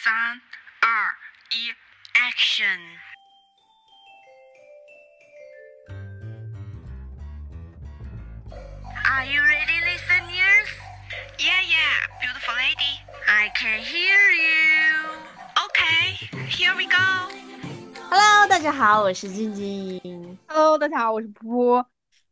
三、二、一，Action！ Are you ready, listeners? Yeah, yeah, beautiful lady. I can hear you. Okay, here we go. Hello，大家好，我是静静， Hello，大家好，我是噗噗。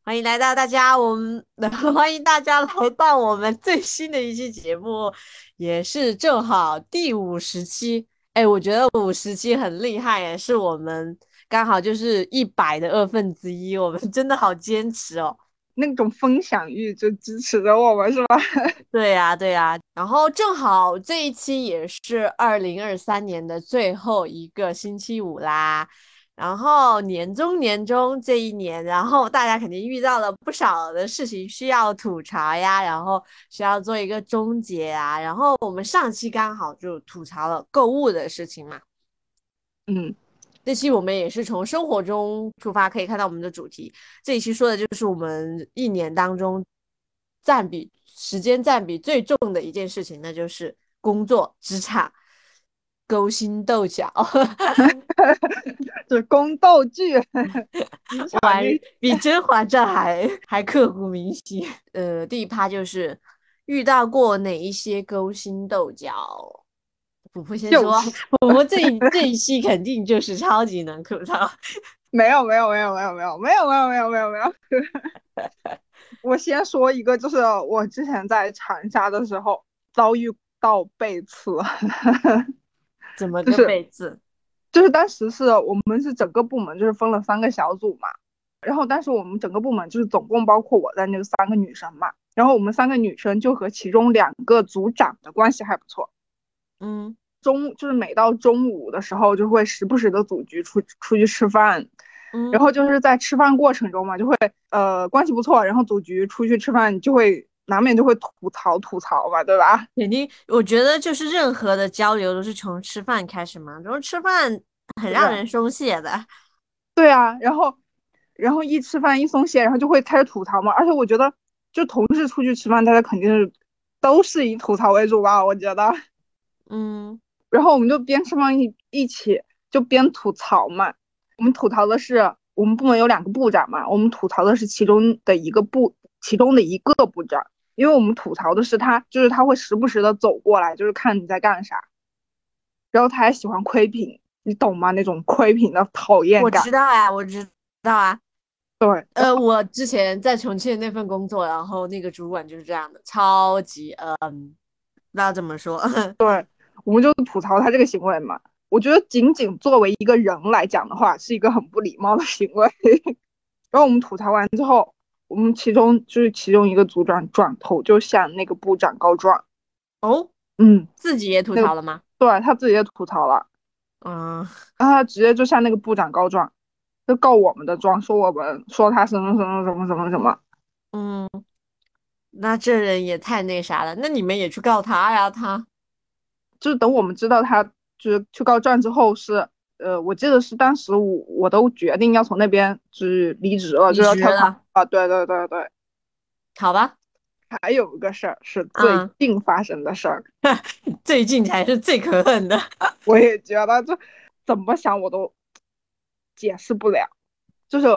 欢迎来到大家我们 欢迎大家来到我们最新的一期节目，也是正好第五十期。哎，我觉得五十期很厉害，也是我们刚好就是一百的二分之一，我们真的好坚持哦。那种分享欲就支持着我们是吧？对呀，对呀，然后正好这一期也是二零二三年的最后一个星期五啦。然后年终年终这一年，然后大家肯定遇到了不少的事情需要吐槽呀，然后需要做一个终结啊。然后我们上期刚好就吐槽了购物的事情嘛，嗯，这期我们也是从生活中出发，可以看到我们的主题。这一期说的就是我们一年当中占比时间占比最重的一件事情，那就是工作、职场、勾心斗角。就是宫斗剧，我还比《甄嬛传》还还刻骨铭心。呃，第一趴就是遇到过哪一些勾心斗角。普普先说，普普这一这一期肯定就是超级能吐槽。没有没有没有没有没有没有没有没有没有没有。我先说一个，就是我之前在长沙的时候遭遇到背刺。怎么个背刺？就是当时是我们是整个部门就是分了三个小组嘛，然后但是我们整个部门就是总共包括我在那个三个女生嘛，然后我们三个女生就和其中两个组长的关系还不错，嗯，中就是每到中午的时候就会时不时的组局出出去吃饭，嗯，然后就是在吃饭过程中嘛，就会呃关系不错，然后组局出去吃饭就会难免就会吐槽吐槽嘛，对吧？肯定，我觉得就是任何的交流都是从吃饭开始嘛，然后吃饭很让人松懈的。对啊，然后然后一吃饭一松懈，然后就会开始吐槽嘛。而且我觉得，就同事出去吃饭，大家肯定是都是以吐槽为主吧？我觉得。嗯，然后我们就边吃饭一一起就边吐槽嘛。我们吐槽的是我们部门有两个部长嘛，我们吐槽的是其中的一个部其中的一个部长。因为我们吐槽的是他，就是他会时不时的走过来，就是看你在干啥，然后他还喜欢窥屏，你懂吗？那种窥屏的讨厌感我。知道啊，我知道啊。对，呃，我之前在重庆那份工作，然后那个主管就是这样的，超级嗯，不知道怎么说。对，我们就吐槽他这个行为嘛。我觉得仅仅作为一个人来讲的话，是一个很不礼貌的行为。然后我们吐槽完之后。我们其中就是其中一个组长转头就向那个部长告状，哦，嗯，自己也吐槽了吗？对他自己也吐槽了，嗯，然后他直接就向那个部长告状，就告我们的状，说我们说他什么什么什么什么什么，嗯，那这人也太那啥了，那你们也去告他呀？他就是等我们知道他就是去告状之后是。呃，我记得是当时我我都决定要从那边就是离职了，就要跳槽啊！对对对对，好吧。还有一个事儿是最近发生的事儿，嗯、最近才是最可恨的。我也觉得，这怎么想我都解释不了。就是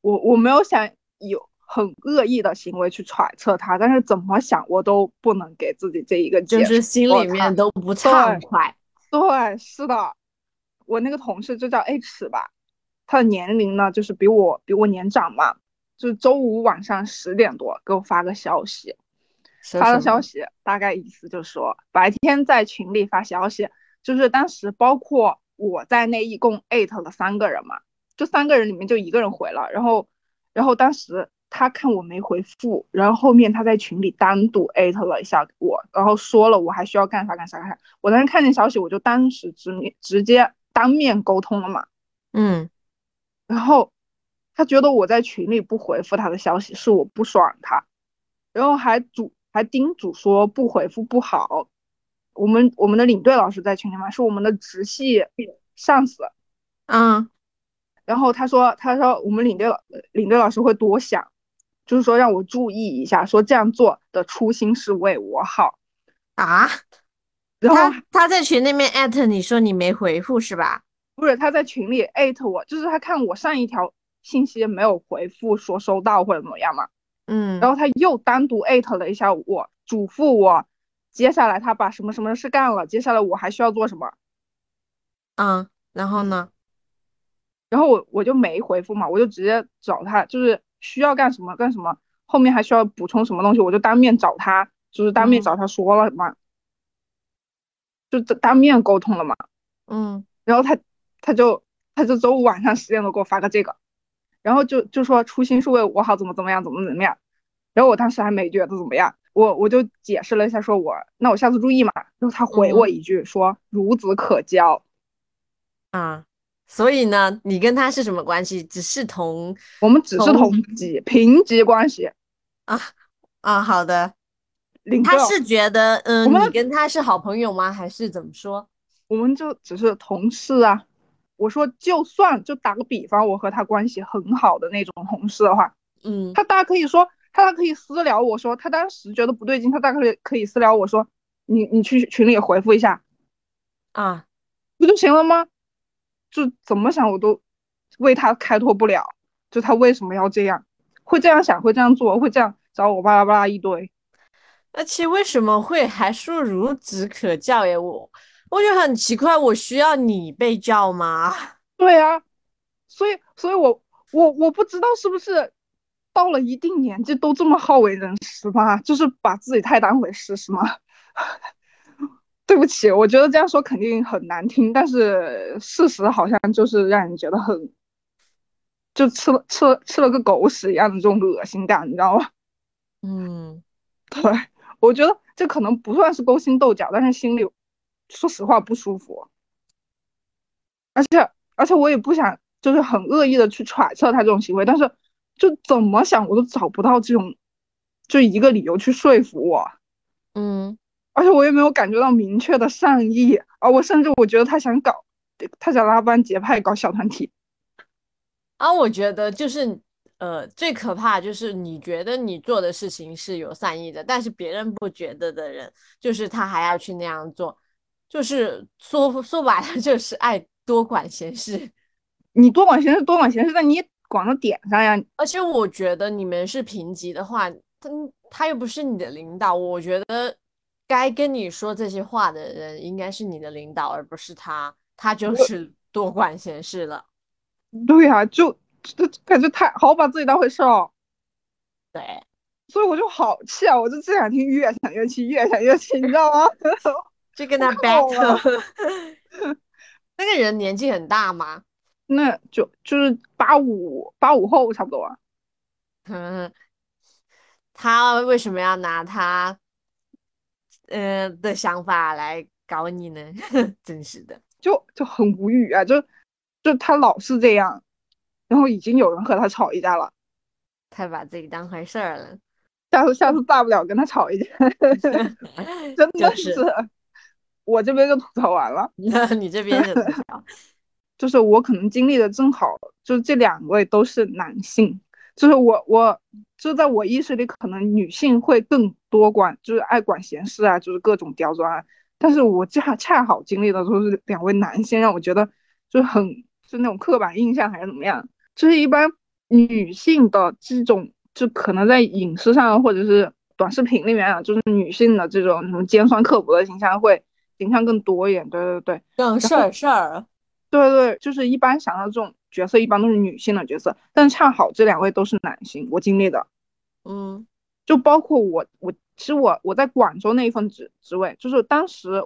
我我没有想有很恶意的行为去揣测他，但是怎么想我都不能给自己这一个解释，就是心里面都不畅快。对，对是的。我那个同事就叫 H 吧，他的年龄呢就是比我比我年长嘛，就是周五晚上十点多给我发个消息，发个消息大概意思就是说白天在群里发消息，就是当时包括我在内一共艾特了三个人嘛，就三个人里面就一个人回了，然后然后当时他看我没回复，然后后面他在群里单独艾特了一下我，然后说了我还需要干啥干啥干啥，我当时看见消息我就当时直面直接。当面沟通了嘛，嗯，然后他觉得我在群里不回复他的消息是我不爽他，然后还嘱还叮嘱说不回复不好。我们我们的领队老师在群里嘛，是我们的直系上司，嗯，然后他说他说我们领队老领队老师会多想，就是说让我注意一下，说这样做的初心是为我好啊。然后他他在群里面艾特你说你没回复是吧？不是他在群里艾特我，就是他看我上一条信息没有回复说收到或者怎么样嘛，嗯，然后他又单独艾特了一下我，嘱咐我接下来他把什么什么事干了，接下来我还需要做什么，嗯，然后呢？然后我我就没回复嘛，我就直接找他，就是需要干什么干什么，后面还需要补充什么东西，我就当面找他，就是当面嗯找他说了嘛，就当当面沟通了嘛。嗯然后他他就他就周五晚上十点多给我发个这个，然后就就说初心是为我好，怎么怎么样，怎么怎么样。然后我当时还没觉得怎么样，我我就解释了一下，说我那我下次注意嘛。然后他回我一句说孺子可教，啊，所以呢，你跟他是什么关系？只是同我们只是同同级平级关系。啊啊，好的。领他是觉得，嗯，我们你跟他是好朋友吗？还是怎么说？我们就只是同事啊。我说就算就打个比方，我和他关系很好的那种同事的话，嗯他大可以说，他大可以私聊我说，他当时觉得不对劲，他大可以可以私聊我说，你你去群里回复一下，啊，不就行了吗？就怎么想我都为他开脱不了，就他为什么要这样，会这样想，会这样做，会这样找我巴拉巴拉一堆。而且为什么会还说孺子可教耶？我我觉得很奇怪，我需要你被教吗？对啊，所以所以我我我不知道是不是到了一定年纪都这么好为人师吧，就是把自己太当回事是吗？对不起，我觉得这样说肯定很难听，但是事实好像就是让人觉得很，就吃了吃了吃了个狗屎一样的这种恶心感，你知道吗？嗯，对，我觉得这可能不算是勾心斗角，但是心里说实话不舒服，而且而且我也不想就是很恶意的去揣测他这种行为，但是就怎么想我都找不到这种就一个理由去说服我，嗯，而且我也没有感觉到明确的善意，啊我甚至我觉得他想搞，他想拉帮结派搞小团体，啊，我觉得就是，呃，最可怕就是你觉得你做的事情是有善意的，但是别人不觉得的人，就是他还要去那样做，就是说说白了就是爱多管闲事。你多管闲事多管闲事，但你也管到点上呀，而且我觉得你们是平级的话，他他又不是你的领导，我觉得该跟你说这些话的人应该是你的领导，而不是他，他就是多管闲事了。对呀、就就感觉太好把自己当回事哦。对，所以我就好气啊！我就这两天越想越气，越想越气，你知道吗？就跟他 battle。那个人年纪很大吗？那就就是八五八五后差不多啊。嗯，他为什么要拿他呃的想法来搞你呢？真是的。就就很无语啊！就就他老是这样，然后已经有人和他吵一架了，太把自己当回事儿了，下次下次大不了跟他吵一架，真的就是我这边就吐槽完了。那你这边？就是我可能经历的正好，就是这两位都是男性，就是我我就在我意识里，可能女性会更多管，就是爱管闲事啊，就是各种刁钻啊。但是我恰恰好经历的都是两位男性，让我觉得就是很是那种刻板印象还是怎么样，就是一般女性的这种，就可能在影视上或者是短视频里面啊，就是女性的这种什么尖酸刻薄的形象会形象更多一点。对对对。更事儿事儿。对对，就是一般想到这种角色，一般都是女性的角色，但恰好这两位都是男性，我经历的，嗯就包括我，我其实我我在广州那一份职职位，就是当时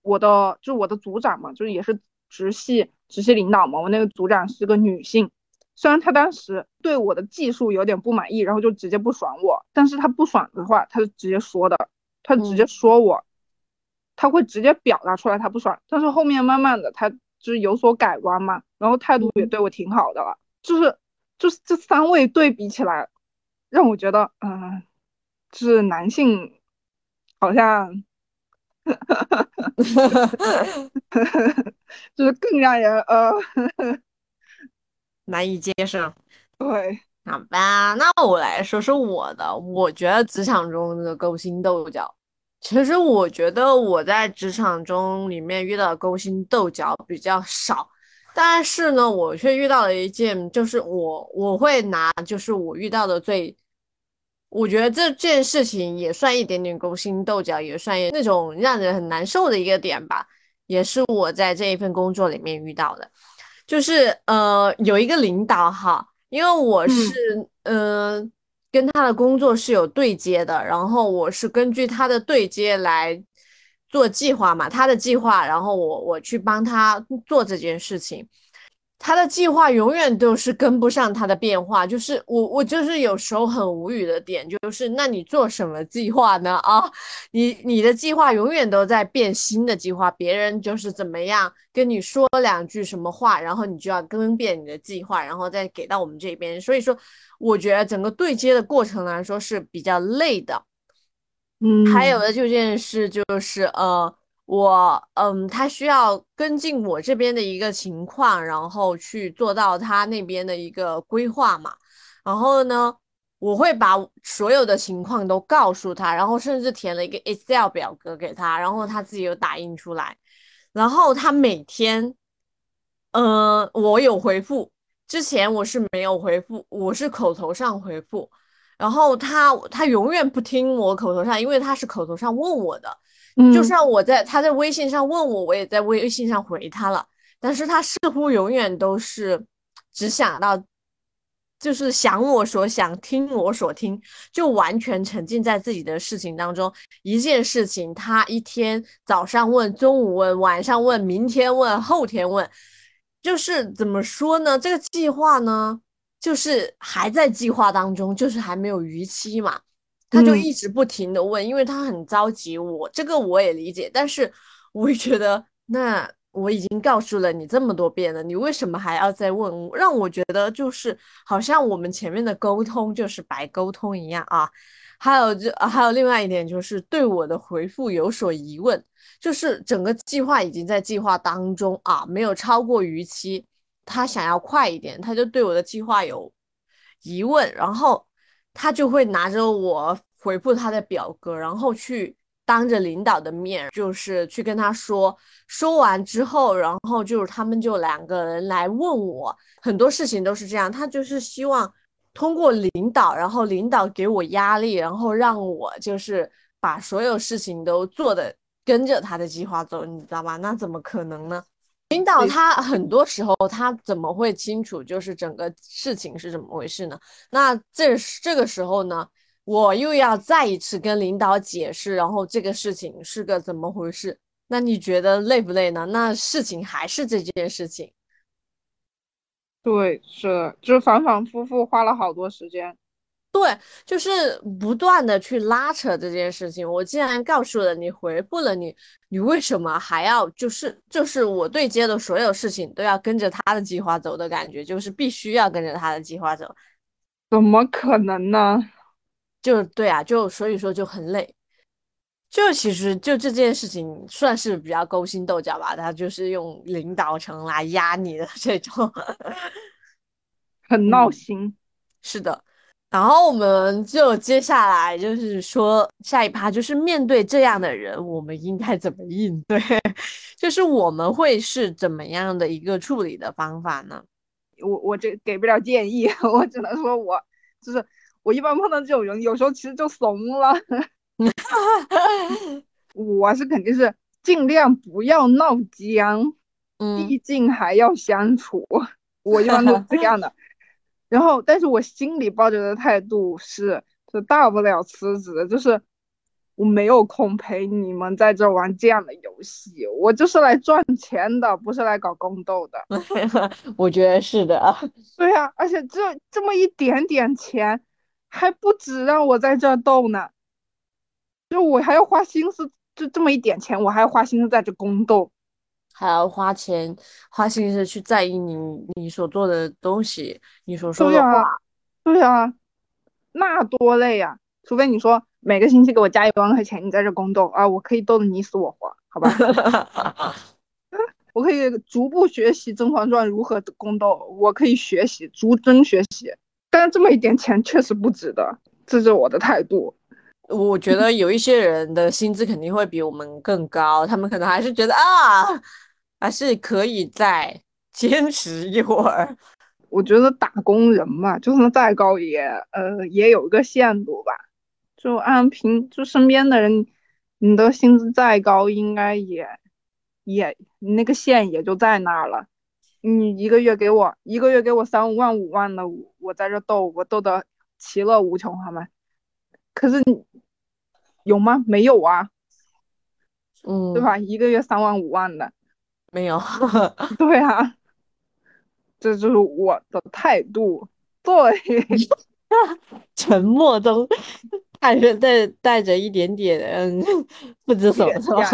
我的就是我的组长嘛，就是也是直系直系领导嘛，我那个组长是个女性，虽然他当时对我的技术有点不满意，然后就直接不爽我，但是他不爽的话，他就直接说的，他直接嗯。说我，他会直接表达出来他不爽，但是后面慢慢的他就是有所改观嘛，然后态度也对我挺好的了，就是就是这三位对比起来，让我觉得，嗯、就是男性好像 就是更让人呃，难以接受。对，好吧，那我来说说我的。我觉得职场中的勾心斗角，其实我觉得我在职场中里面遇到的勾心斗角比较少，但是呢，我却遇到了一件，就是我我会拿就是我遇到的最，我觉得这件事情也算一点点勾心斗角，也算那种让人很难受的一个点吧，也是我在这一份工作里面遇到的，就是呃有一个领导哈，因为我是嗯。跟他的工作是有对接的，然后我是根据他的对接来做计划嘛，他的计划，然后我我去帮他做这件事情。他的计划永远都是跟不上他的变化，就是我我就是有时候很无语的点，就是那你做什么计划呢？啊，你你的计划永远都在变新的计划，别人就是怎么样跟你说两句什么话，然后你就要更变你的计划，然后再给到我们这边。所以说，我觉得整个对接的过程来说是比较累的。嗯，还有的就件事就是呃。我嗯，他需要跟进我这边的一个情况，然后去做到他那边的一个规划嘛。然后呢，我会把所有的情况都告诉他，然后甚至填了一个 Excel 表格给他，然后他自己有打印出来。然后他每天，嗯，我有回复，之前我是没有回复，我是口头上回复。然后他他永远不听我口头上，因为他是口头上问我的。就算我在他在微信上问我，我也在微信上回他了，但是他似乎永远都是只想到，就是想我所想，听我所听，就完全沉浸在自己的事情当中。一件事情，他一天早上问，中午问，晚上问，明天问，后天问，就是怎么说呢？这个计划呢，就是还在计划当中，就是还没有逾期嘛。他就一直不停的问，因为他很着急。我这个我也理解，但是我也觉得，那我已经告诉了你这么多遍了，你为什么还要再问？让我觉得就是好像我们前面的沟通就是白沟通一样啊。还有就还有另外一点就是对我的回复有所疑问，就是整个计划已经在计划当中啊，没有超过逾期，他想要快一点，他就对我的计划有疑问，然后。他就会拿着我回复他的表格，然后去当着领导的面，就是去跟他说。说完之后，然后就是他们就两个人来问我，很多事情都是这样。他就是希望通过领导，然后领导给我压力，然后让我就是把所有事情都做的跟着他的计划走，你知道吗？那怎么可能呢？领导他很多时候他怎么会清楚就是整个事情是怎么回事呢？那这这个时候呢，我又要再一次跟领导解释，然后这个事情是个怎么回事？那你觉得累不累呢？那事情还是这件事情。对，是，就是反反复复花了好多时间。对，就是不断的去拉扯这件事情。我既然告诉了你，回复了你，你为什么还要就是就是我对接的所有事情都要跟着他的计划走的感觉，就是必须要跟着他的计划走？怎么可能呢？就对啊，就所以说就很累。就其实就这件事情算是比较勾心斗角吧，他就是用领导层来压你的这种，很闹心。是的。然后我们就接下来就是说下一趴，就是面对这样的人，我们应该怎么应对？就是我们会是怎么样的一个处理的方法呢？我我这给不了建议，我只能说我就是我一般碰到这种人，有时候其实就怂了。我是肯定是尽量不要闹僵，毕竟还要相处。我一般都是这样的。然后，但是我心里抱着的态度是，就大不了辞职，就是我没有空陪你们在这玩这样的游戏，我就是来赚钱的，不是来搞宫斗的。我觉得是的，对呀，而且这这么一点点钱，还不止让我在这斗呢，就我还要花心思，就这么一点钱，我还要花心思在这宫斗。还要花钱花心思去在意你你所做的东西，你所说的话，对呀，那多累呀！除非你说每个星期给我加一万块钱，你在这宫斗啊，我可以斗得你死我活，好吧？我可以逐步学习《甄嬛传》如何宫斗，我可以学习，逐帧学习。但是这么一点钱确实不值得，这是我的态度。我觉得有一些人的薪资肯定会比我们更高，他们可能还是觉得啊，还是可以再 坚持一会儿。我觉得打工人嘛，就算再高也呃也有一个限度吧。就按平就身边的人，你的薪资再高，应该也也那个线也就在那儿了。你一个月给我一个月给我三五万五万的，我在这斗我斗得其乐无穷，好吗？可是有吗？没有啊，嗯，对吧？一个月三万五万的，没有。对啊，这就是我的态度。对，沉默中带着带带着一点点嗯不知所措。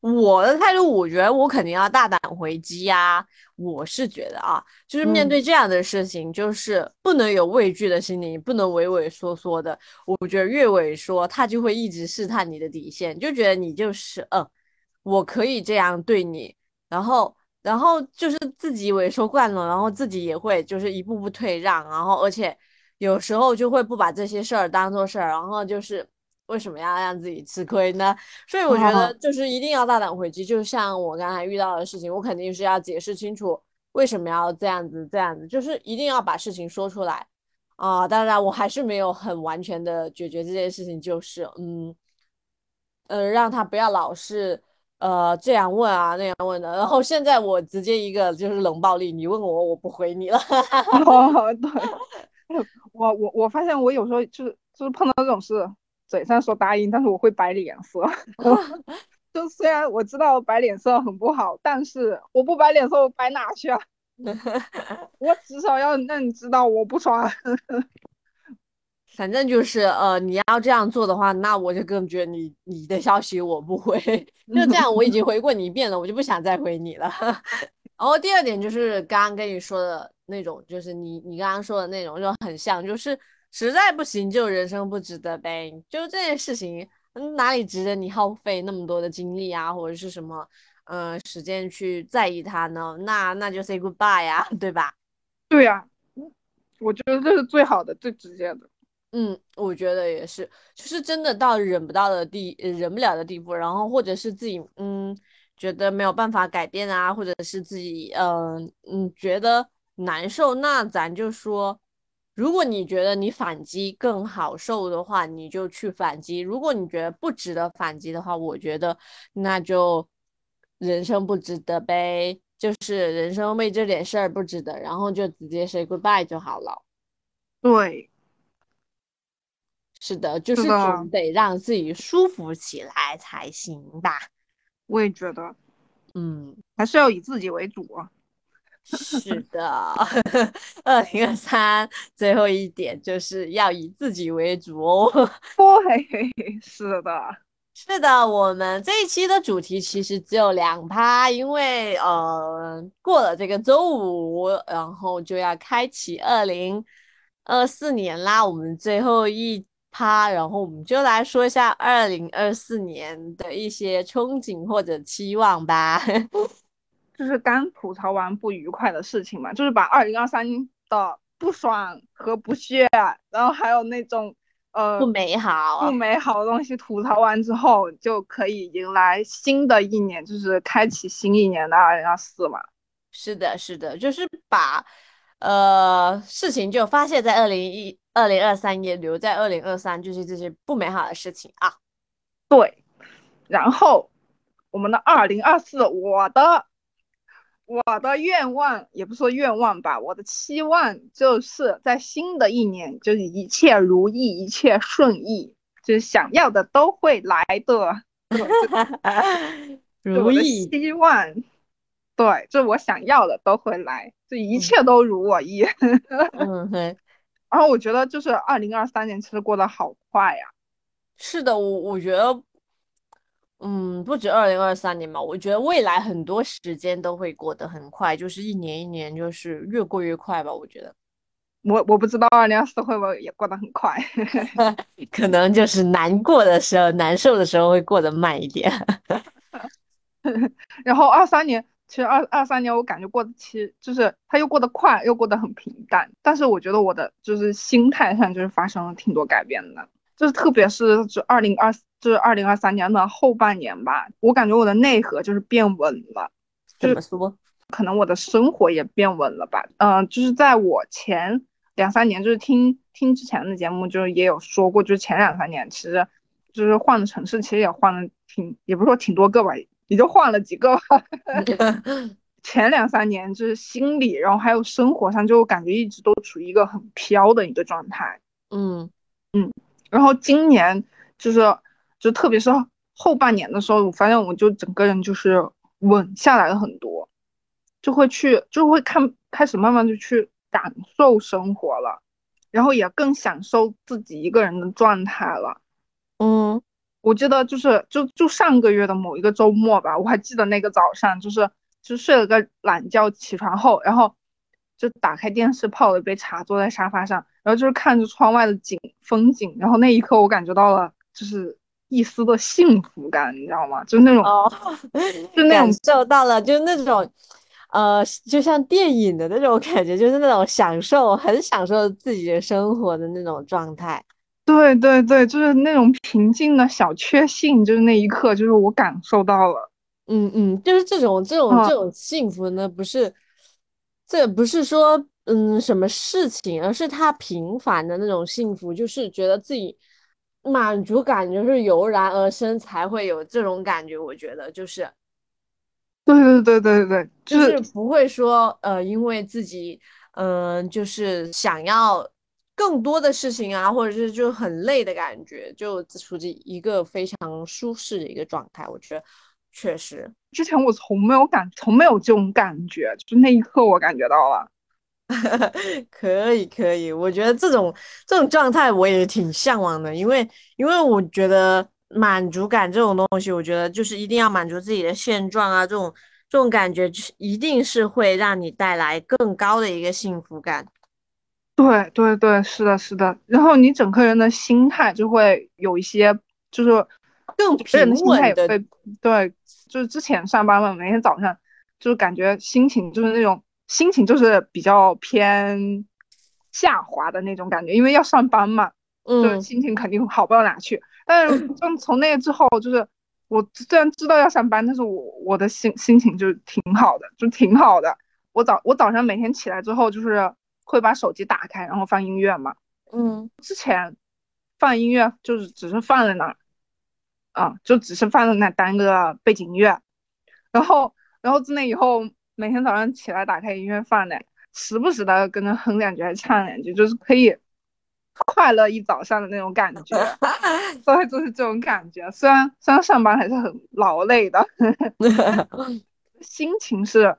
我的态度，我觉得我肯定要大胆回击呀。我是觉得啊，就是面对这样的事情，就是不能有畏惧的心理，不能畏畏缩缩的。我觉得越畏缩，他就会一直试探你的底线，就觉得你就是嗯，我可以这样对你，然后然后就是自己萎缩惯了，然后自己也会就是一步步退让，然后而且有时候就会不把这些事儿当做事儿，然后就是。为什么要让自己吃亏呢？所以我觉得 就是一定要大胆回击。就像我刚才遇到的事情，我肯定是要解释清楚为什么要这样子，这样子就是一定要把事情说出来啊。当然，我还是没有很完全的解决这件事情，就是嗯呃，让他不要老是呃这样问啊那样问的。然后现在我直接一个就是冷暴力，你问我我不回你了。哦，对，我我我发现我有时候就是就是碰到这种事。嘴上说答应，但是我会摆脸色。就虽然我知道摆脸色很不好，但是我不摆脸色，我摆哪去啊？我至少要让你知道我不爽。反正就是呃，你要这样做的话，那我就更觉得你你的消息我不回。就这样，我已经回过你一遍了，我就不想再回你了。然后第二点就是刚刚跟你说的那种，就是你你刚刚说的那种，就很像，就是。实在不行就人生不值得呗，就这件事情哪里值得你耗费那么多的精力啊，或者是什么呃时间去在意它呢？那那就 say goodbye 呀，对吧？对呀，我觉得这是最好的、最直接的。嗯，我觉得也是，就是真的到忍不到的地，忍不了的地步，然后或者是自己嗯觉得没有办法改变啊，或者是自己嗯嗯觉得难受，那咱就说。如果你觉得你反击更好受的话，你就去反击；如果你觉得不值得反击的话，我觉得那就人生不值得呗，就是人生为这点事儿不值得，然后就直接 say goodbye 就好了。对，是的，就是总得让自己舒服起来才行吧。我也觉得，嗯，还是要以自己为主。是的，二零二三最后一点就是要以自己为主哦。对，是的，是的，我们这一期的主题其实只有两趴，因为呃过了这个周五，然后就要开启二零二四年啦。我们最后一趴，然后我们就来说一下二零二四年的一些憧憬或者期望吧。就是刚吐槽完不愉快的事情嘛，就是把二零二三的不爽和不屑，然后还有那种呃不美好、不美好的东西吐槽完之后，就可以迎来新的一年，就是开启新一年的二零二四嘛。是的，是的，就是把呃事情就发泄在二零一二零二三，也留在二零二三，就是这些不美好的事情啊。对，然后我们的二零二四，我的。我的愿望也不说愿望吧，我的期望就是在新的一年，就是一切如意，一切顺意，就是想要的都会来的。如意希望，对，就我想要的都会来，就一切都如我意。嗯，对。然后我觉得就是二零二三年其实过得好快呀。是的，我我觉得。嗯，不止二零二三年吧，我觉得未来很多时间都会过得很快，就是一年一年就是越过越快吧。我觉得，我我不知道二零二四会不会也过得很快，可能就是难过的时候、难受的时候会过得慢一点。然后二三年其实二二三年我感觉过得其实就是它又过得快，又过得很平淡。但是我觉得我的就是心态上就是发生了挺多改变的，就是特别是就二零二就是二零二三年的后半年吧，我感觉我的内核就是变稳了。怎么说？可能我的生活也变稳了吧？嗯，就是在我前两三年，就是听听之前的节目，就是也有说过，就是前两三年其实就是换的城市，其实也换了挺，也不是说挺多个吧。也就换了几个，前两三年就是心理，然后还有生活上，就感觉一直都处于一个很飘的一个状态。嗯嗯，然后今年就是，就特别是后半年的时候，我发现我就整个人就是稳下来了很多，就会去，就会看，开始慢慢就去感受生活了，然后也更享受自己一个人的状态了。嗯。我记得就是就就上个月的某一个周末吧，我还记得那个早上，就是就睡了个懒觉，起床后，然后就打开电视，泡了一杯茶，坐在沙发上，然后就是看着窗外的景风景，然后那一刻我感觉到了就是一丝的幸福感，你知道吗？就那种哦，就那种受到了，就是那种呃，就像电影的那种感觉，就是那种享受，很享受自己的生活的那种状态。对对对，就是那种平静的小确幸，就是那一刻，就是我感受到了，嗯嗯，就是这种这种这种幸福呢，不是，这不是说嗯什么事情，而是他平凡的那种幸福，就是觉得自己满足感就是油然而生，才会有这种感觉。我觉得就是，对对对对对对，就是不会说呃，因为自己嗯，就是想要。更多的事情啊，或者是就很累的感觉，就处于一个非常舒适的一个状态。我觉得确实，之前我从没有感，从没有这种感觉，就那一刻我感觉到了。可以，可以，我觉得这种这种状态我也挺向往的，因为因为我觉得满足感这种东西，我觉得就是一定要满足自己的现状啊，这种这种感觉一定是会让你带来更高的一个幸福感。对对对，是的，是的。然后你整个人的心态就会有一些，就是更平稳的。对，就是之前上班嘛，每天早上就是感觉心情就是那种心情就是比较偏下滑的那种感觉，因为要上班嘛，嗯，心情肯定好不到哪去。但是 从从那之后，就是我虽然知道要上班，但是我我的心心情就挺好的，就挺好的。我早我早上每天起来之后就是。会把手机打开，然后放音乐嘛？嗯，之前放音乐就是只是放在那儿，啊，就只是放在那当个背景音乐。然后，然后自那以后，每天早上起来打开音乐放的，时不时的跟着哼两句，还唱两句，就是可以快乐一早上的那种感觉。所以就是这种感觉，虽然虽然上班还是很劳累的，心情是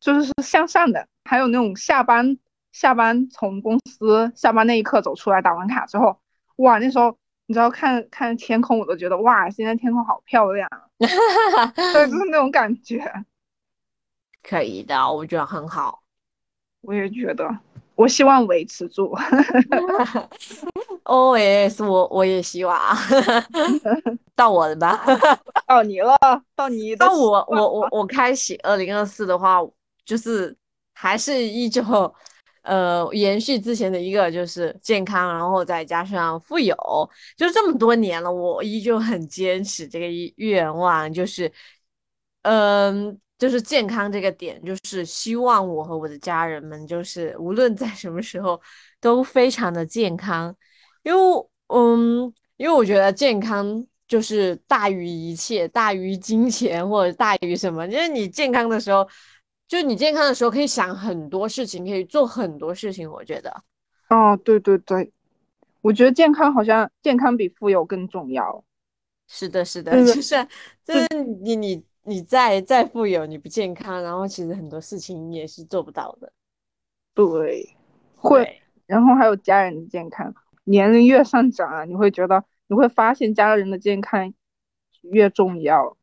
就是是向上的，还有那种下班。下班从公司下班那一刻走出来，打完卡之后，哇，那时候你知道看看天空，我都觉得哇，现在天空好漂亮，对，就是那种感觉。可以的，我觉得很好。我也觉得，我希望维持住。O S，我我也希望。到我了吧？到你了，到你。到我，我我我开启二零二四的话，就是还是依旧。呃，延续之前的一个就是健康，然后再加上富有，就这么多年了，我依旧很坚持这个愿望，就是，嗯，就是健康这个点，就是希望我和我的家人们，就是无论在什么时候都非常的健康，因为，嗯，因为我觉得健康就是大于一切，大于金钱或者大于什么，就是你健康的时候。就你健康的时候，可以想很多事情，可以做很多事情。我觉得，哦，对对对，我觉得健康好像健康比富有更重要。是的，是的，就是就是你你你再再富有，你不健康，然后其实很多事情你也是做不到的。对，会，然后还有家人的健康，年龄越上涨啊，你会觉得你会发现家人的健康越重要。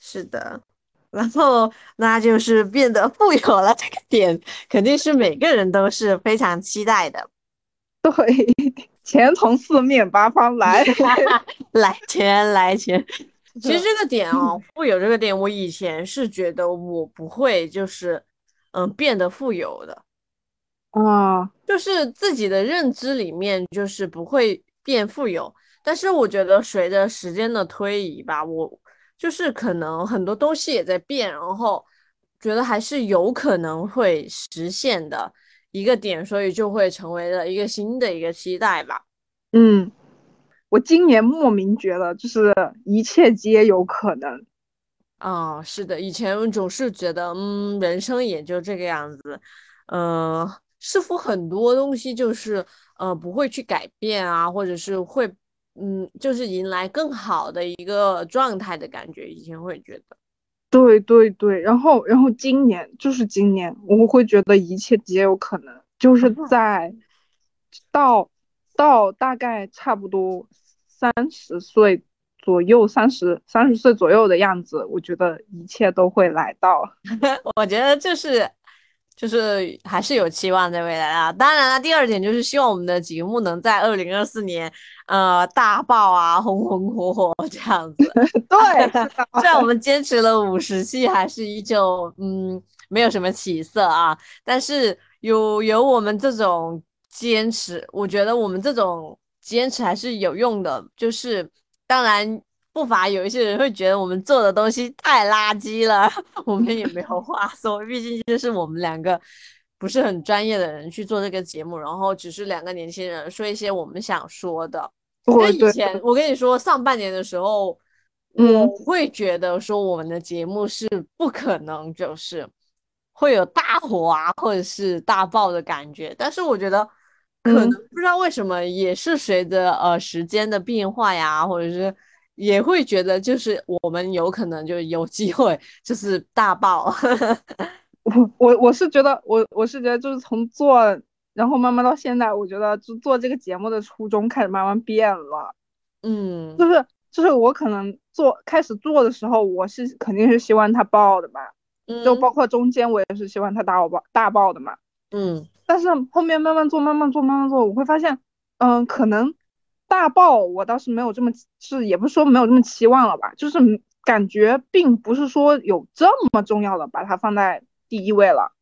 是的。然后，那就是变得富有了。这个点肯定是每个人都是非常期待的。对，钱从四面八方来，来钱来钱。其实这个点哦，富有这个点，我以前是觉得我不会，就是嗯变得富有的，啊，就是自己的认知里面就是不会变富有。但是我觉得随着时间的推移吧，我就是可能很多东西也在变，然后觉得还是有可能会实现的一个点，所以就会成为了一个新的一个期待吧。嗯，我今年莫名觉得就是一切皆有可能。啊，是的，以前总是觉得，嗯，人生也就这个样子，呃，似乎很多东西就是呃不会去改变啊，或者是会，嗯，就是迎来更好的一个状态的感觉。以前会觉得，对对对，然后然后今年就是今年，我会觉得一切皆有可能，就是在到到大概差不多三十岁。左右三十三十岁左右的样子，我觉得一切都会来到。我觉得就是就是还是有期望在未来啊。当然了，第二点就是希望我们的节目能在二零二四年呃大爆啊，红红火火这样子。对，虽然我们坚持了五十期，还是依旧嗯没有什么起色啊，但是有有我们这种坚持，我觉得我们这种坚持还是有用的，就是。当然，不乏有一些人会觉得我们做的东西太垃圾了，我们也没有话 说。毕竟就是我们两个不是很专业的人去做这个节目，然后只是两个年轻人说一些我们想说的。跟以前我跟你说，上半年的时候，我会觉得说我们的节目是不可能就是会有大火啊，或者是大爆的感觉。但是我觉得。可能不知道为什么，也是随着呃时间的变化呀，或者是也会觉得就是我们有可能就有机会就是大爆。我我我是觉得我我是觉得就是从做，然后慢慢到现在，我觉得就做这个节目的初衷开始慢慢变了。嗯，就是就是我可能做开始做的时候，我是肯定是希望它爆的嘛，就包括中间我也是希望它大爆大爆的嘛。嗯。但是后面慢慢做，慢慢做，慢慢做，我会发现，嗯，可能大爆我倒是没有这么，是也不是说没有这么期望了吧，就是感觉并不是说有这么重要的把它放在第一位了。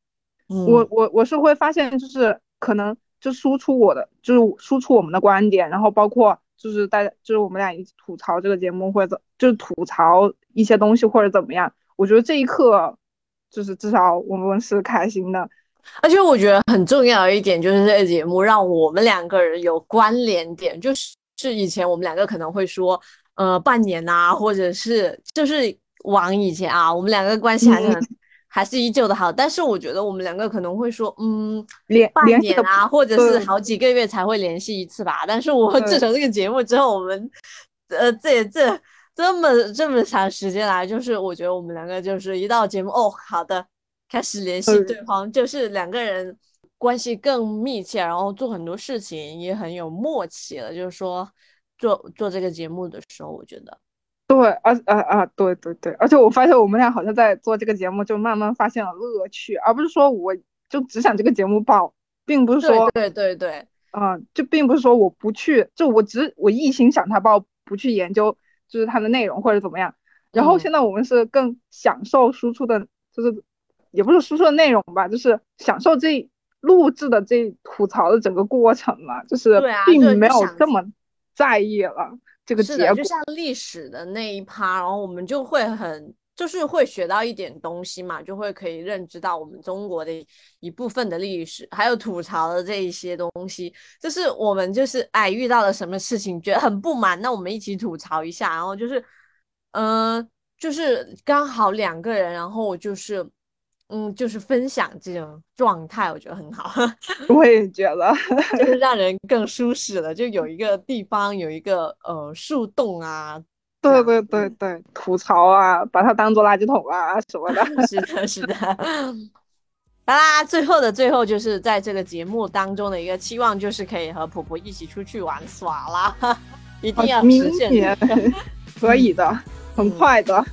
我我我是会发现，就是可能就输出我的，就是输出我们的观点，然后包括就是大家就是我们俩一起吐槽这个节目或者就是吐槽一些东西或者怎么样，我觉得这一刻就是至少我们是开心的。而且我觉得很重要的一点就是这个节目让我们两个人有关联点，就是是以前我们两个可能会说，呃，半年啊，或者是就是往以前啊，我们两个关系还是很还是依旧的好。但是我觉得我们两个可能会说，嗯，连半年啊，或者是好几个月才会联系一次吧。但是我自从这个节目之后，我们呃，这这这么这么长时间来，就是我觉得我们两个就是一到节目，哦，好的。开始联系对方，就是两个人关系更密切，然后做很多事情也很有默契了。就是说，做做这个节目的时候，我觉得，对，而啊啊，对对对，而且我发现我们俩好像在做这个节目，就慢慢发现了乐趣，而不是说我就只想这个节目爆，并不是说，对对对，啊，就并不是说我不去，就我只我一心想它爆，不去研究就是它的内容或者怎么样。然后现在我们是更享受输出的，就是。也不是输出的内容吧，就是享受这录制的这吐槽的整个过程嘛，就是并没有这么在意了这个结果。就像历史的那一趴，然后我们就会很就是会学到一点东西嘛，就会可以认知到我们中国的一部分的历史，还有吐槽的这一些东西。就是我们就是哎遇到了什么事情觉得很不满，那我们一起吐槽一下，然后就是嗯，就是刚好两个人，然后就是。嗯，就是分享这种状态，我觉得很好。我也觉得，就 是让人更舒适了，就有一个地方，有一个呃树洞啊。对对对对，吐槽啊，把它当做垃圾桶啊什么的。是的，是的。好啦，最后的最后，就是在这个节目当中的一个期望，就是可以和婆婆一起出去玩耍啦，一定要实现。可以的，很快的。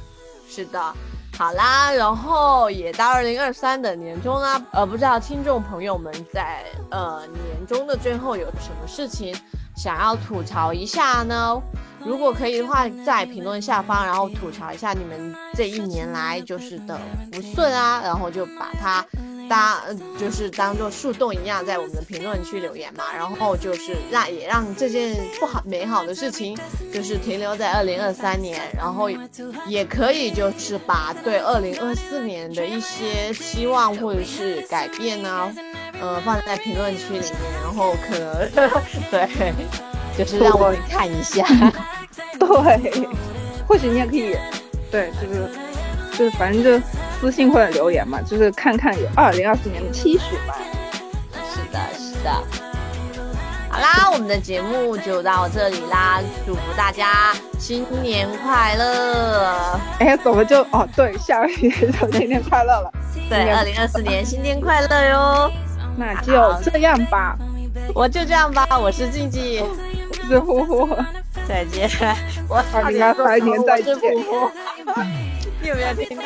是的。好啦，然后也到二零二三的年终啦，呃，不知道听众朋友们在呃年终的最后有什么事情想要吐槽一下呢？如果可以的话，在评论下方，然后吐槽一下你们这一年来就是的不顺啊，然后就把它当就是当做树洞一样，在我们的评论区留言。嘛，然后就是让也让这件不好美好的事情就是停留在二零二三年，然后也可以就是把对二零二四年的一些期望或者是改变呢。呃，放在评论区里面，然后可能对，就是让我看一下，对，或许你也可以，对，就是就是反正就私信或者留言嘛，就是看看有二零二四年的期许吧。是的，是的。好啦，我们的节目就到这里啦，祝福大家新年快乐！哎，怎么就哦？对，下雨就新年快乐了。对，二零二四年新年快乐哟。那就这样吧，我就这样吧。我是静静，我是呼呼，再见。我二零二三年再见。你有没有听到？